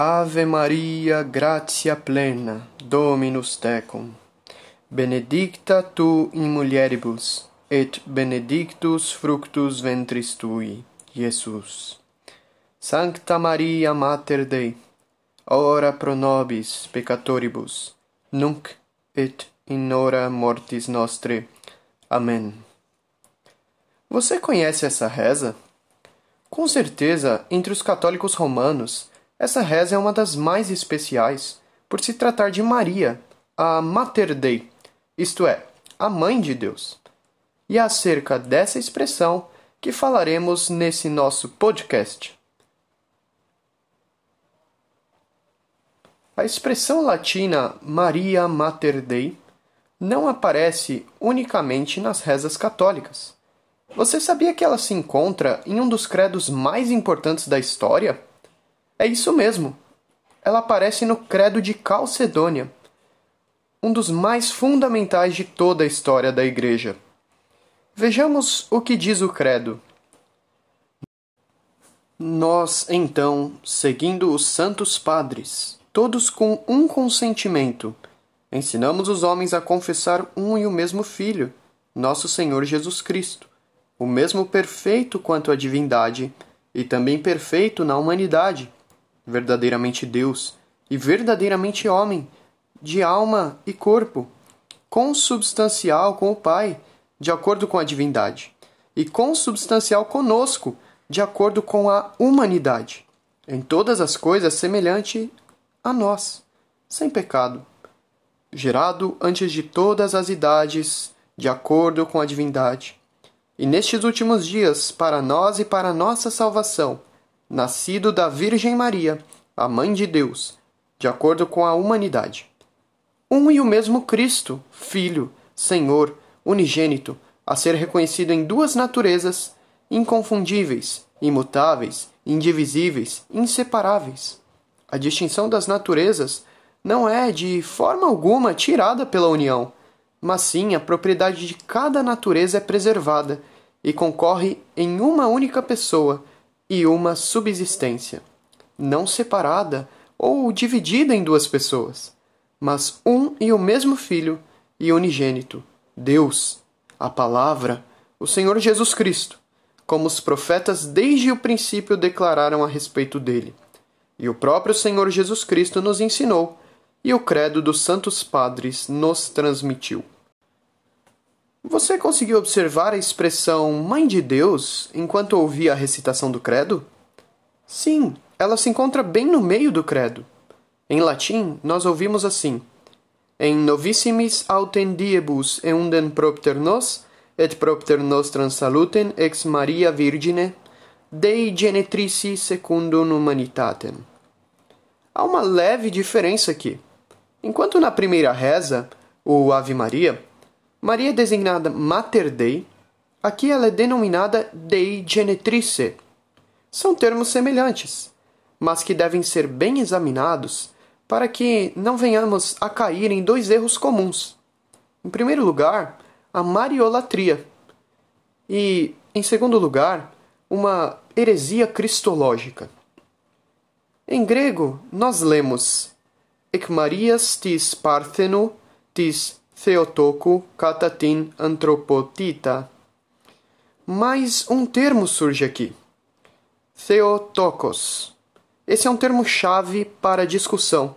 Ave Maria, gratia plena, Dominus tecum. Benedicta tu in mulieribus, et benedictus fructus ventris tui, Iesus. Sancta Maria Mater Dei, ora pro nobis peccatoribus, nunc et in hora mortis nostre. Amém. Você conhece essa reza? Com certeza, entre os católicos romanos, essa reza é uma das mais especiais por se tratar de Maria, a Mater Dei, isto é, a Mãe de Deus. E é acerca dessa expressão que falaremos nesse nosso podcast. A expressão latina Maria Mater Dei não aparece unicamente nas rezas católicas. Você sabia que ela se encontra em um dos credos mais importantes da história? É isso mesmo. Ela aparece no Credo de Calcedônia, um dos mais fundamentais de toda a história da Igreja. Vejamos o que diz o Credo. Nós, então, seguindo os santos padres, todos com um consentimento, ensinamos os homens a confessar um e o mesmo Filho, nosso Senhor Jesus Cristo, o mesmo perfeito quanto à divindade e também perfeito na humanidade verdadeiramente Deus e verdadeiramente homem, de alma e corpo, consubstancial com o Pai, de acordo com a divindade, e consubstancial conosco, de acordo com a humanidade, em todas as coisas semelhante a nós, sem pecado, gerado antes de todas as idades, de acordo com a divindade, e nestes últimos dias, para nós e para nossa salvação, nascido da Virgem Maria, a Mãe de Deus, de acordo com a humanidade. Um e o mesmo Cristo, Filho, Senhor, unigênito, a ser reconhecido em duas naturezas inconfundíveis, imutáveis, indivisíveis, inseparáveis. A distinção das naturezas não é de forma alguma tirada pela união, mas sim a propriedade de cada natureza é preservada e concorre em uma única pessoa e uma subsistência, não separada ou dividida em duas pessoas, mas um e o mesmo Filho e unigênito, Deus, a Palavra, o Senhor Jesus Cristo, como os profetas desde o princípio declararam a respeito dele. E o próprio Senhor Jesus Cristo nos ensinou, e o credo dos santos padres nos transmitiu. Você conseguiu observar a expressão Mãe de Deus enquanto ouvia a recitação do Credo? Sim, ela se encontra bem no meio do Credo. Em latim, nós ouvimos assim: En novissimis autem diebus eundem propter nos, et propter nostram salutem ex Maria Virgine, Dei genetrici secundum humanitatem. Há uma leve diferença aqui. Enquanto na primeira reza, o Ave Maria, Maria é designada Mater Dei, aqui ela é denominada Dei Genetrice. São termos semelhantes, mas que devem ser bem examinados para que não venhamos a cair em dois erros comuns. Em primeiro lugar, a mariolatria, e, em segundo lugar, uma heresia cristológica. Em grego, nós lemos Ec Marias tis Partheno tis Theotoku katatin antropotita. Mais um termo surge aqui. Theotokos. Esse é um termo-chave para discussão.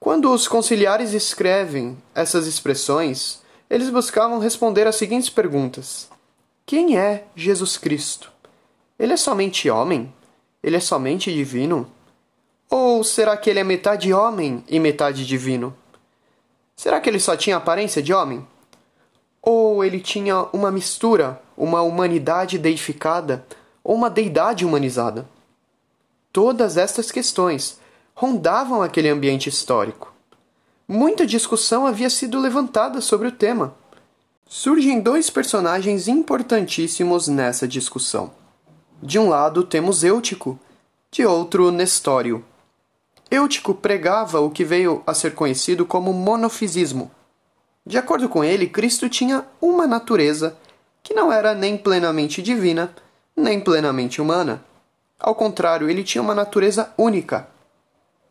Quando os conciliares escrevem essas expressões, eles buscavam responder as seguintes perguntas: Quem é Jesus Cristo? Ele é somente homem? Ele é somente divino? Ou será que ele é metade homem e metade divino? Será que ele só tinha aparência de homem? Ou ele tinha uma mistura, uma humanidade deificada ou uma deidade humanizada? Todas estas questões rondavam aquele ambiente histórico. Muita discussão havia sido levantada sobre o tema. Surgem dois personagens importantíssimos nessa discussão. De um lado temos Eutico, de outro Nestório. Eutico pregava o que veio a ser conhecido como monofisismo. De acordo com ele, Cristo tinha uma natureza que não era nem plenamente divina, nem plenamente humana. Ao contrário, ele tinha uma natureza única,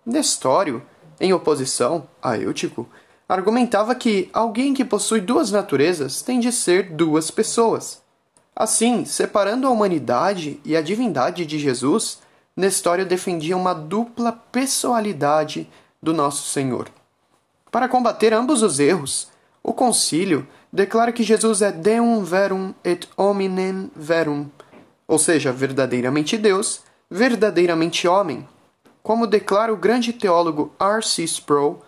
Nestório, em oposição a Eutico, argumentava que alguém que possui duas naturezas tem de ser duas pessoas. Assim, separando a humanidade e a divindade de Jesus, Nestório defendia uma dupla pessoalidade do nosso Senhor. Para combater ambos os erros, o concílio declara que Jesus é Deum verum et hominem verum, ou seja, verdadeiramente Deus, verdadeiramente homem. Como declara o grande teólogo R.C. Sproul,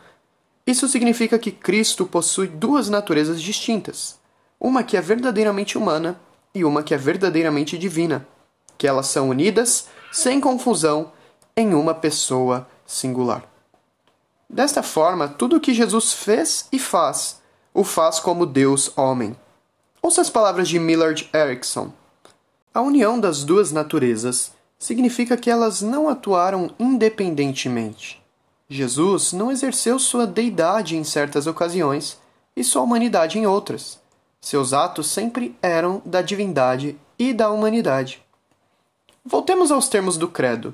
isso significa que Cristo possui duas naturezas distintas, uma que é verdadeiramente humana e uma que é verdadeiramente divina, que elas são unidas, sem confusão, em uma pessoa singular. Desta forma, tudo o que Jesus fez e faz, o faz como Deus homem. Ouça as palavras de Millard Erickson. A união das duas naturezas significa que elas não atuaram independentemente. Jesus não exerceu sua deidade em certas ocasiões e sua humanidade em outras. Seus atos sempre eram da divindade e da humanidade. Voltemos aos termos do credo.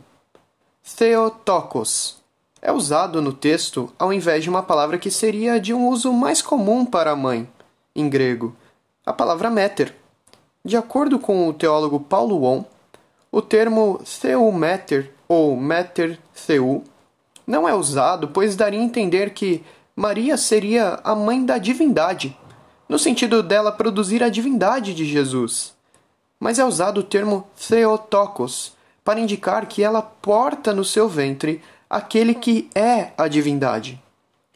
Theotokos é usado no texto ao invés de uma palavra que seria de um uso mais comum para a mãe, em grego, a palavra meter. De acordo com o teólogo Paulo Won, o termo theometer ou meter theu não é usado, pois daria a entender que Maria seria a mãe da divindade, no sentido dela produzir a divindade de Jesus. Mas é usado o termo Theotokos para indicar que ela porta no seu ventre aquele que é a divindade.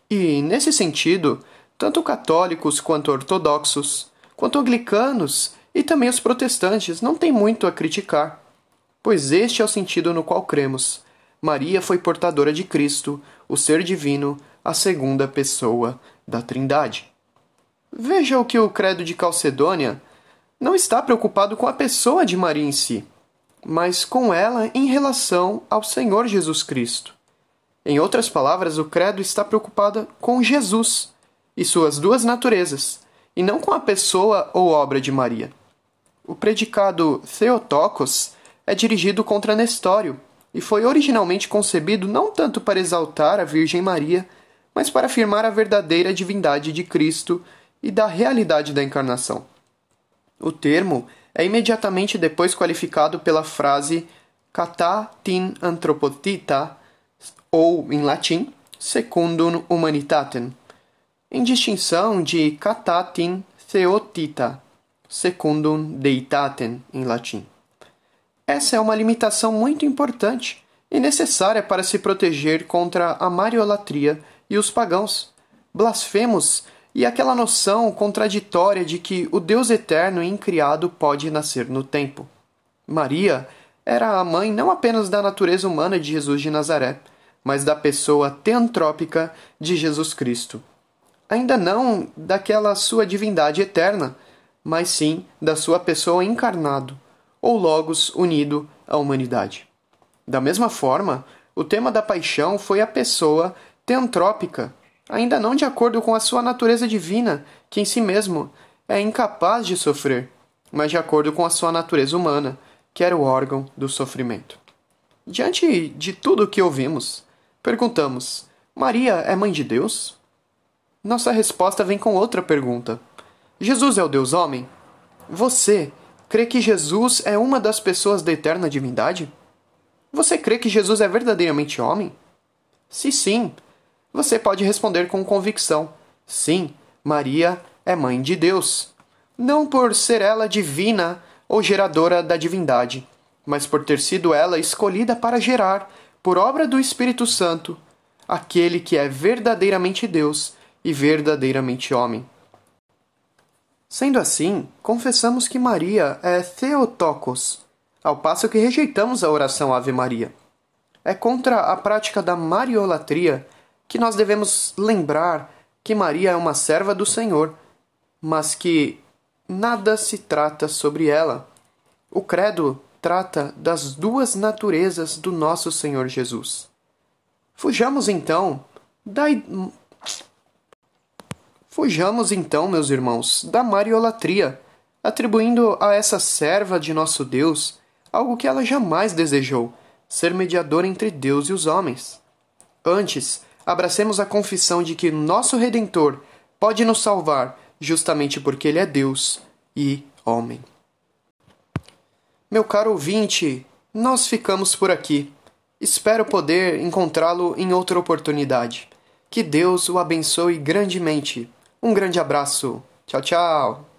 E, nesse sentido, tanto católicos quanto ortodoxos, quanto anglicanos e também os protestantes não têm muito a criticar, pois este é o sentido no qual cremos Maria foi portadora de Cristo, o ser divino, a segunda pessoa da Trindade. Veja o que o Credo de Calcedônia não está preocupado com a pessoa de Maria em si, mas com ela em relação ao Senhor Jesus Cristo. Em outras palavras, o Credo está preocupado com Jesus e suas duas naturezas, e não com a pessoa ou obra de Maria. O predicado Theotokos é dirigido contra Nestório, e foi originalmente concebido não tanto para exaltar a Virgem Maria, mas para afirmar a verdadeira divindade de Cristo e da realidade da encarnação. O termo é imediatamente depois qualificado pela frase kata tin anthropotita, ou, em latim, secundum humanitatem, em distinção de kata tin theotita, secundum deitatem, em latim. Essa é uma limitação muito importante e necessária para se proteger contra a mariolatria e os pagãos, blasfemos e aquela noção contraditória de que o Deus eterno e incriado pode nascer no tempo. Maria era a mãe não apenas da natureza humana de Jesus de Nazaré, mas da pessoa teantrópica de Jesus Cristo. Ainda não daquela sua divindade eterna, mas sim da sua pessoa encarnado ou Logos unido à humanidade. Da mesma forma, o tema da paixão foi a pessoa teantrópica, ainda não de acordo com a sua natureza divina, que em si mesmo é incapaz de sofrer, mas de acordo com a sua natureza humana, que era o órgão do sofrimento. Diante de tudo o que ouvimos, perguntamos: Maria é mãe de Deus? Nossa resposta vem com outra pergunta: Jesus é o Deus homem? Você crê que Jesus é uma das pessoas da eterna divindade? Você crê que Jesus é verdadeiramente homem? Se sim, você pode responder com convicção: sim, Maria é mãe de Deus. Não por ser ela divina ou geradora da divindade, mas por ter sido ela escolhida para gerar, por obra do Espírito Santo, aquele que é verdadeiramente Deus e verdadeiramente homem. Sendo assim, confessamos que Maria é Theotokos, ao passo que rejeitamos a oração Ave Maria. É contra a prática da mariolatria que nós devemos lembrar que Maria é uma serva do Senhor, mas que nada se trata sobre ela. O credo trata das duas naturezas do nosso Senhor Jesus. Fujamos então da Fujamos então, meus irmãos, da mariolatria, atribuindo a essa serva de nosso Deus algo que ela jamais desejou, ser mediadora entre Deus e os homens. Antes, abracemos a confissão de que nosso Redentor pode nos salvar justamente porque Ele é Deus e homem. Meu caro ouvinte, nós ficamos por aqui. Espero poder encontrá-lo em outra oportunidade. Que Deus o abençoe grandemente. Um grande abraço. Tchau, tchau.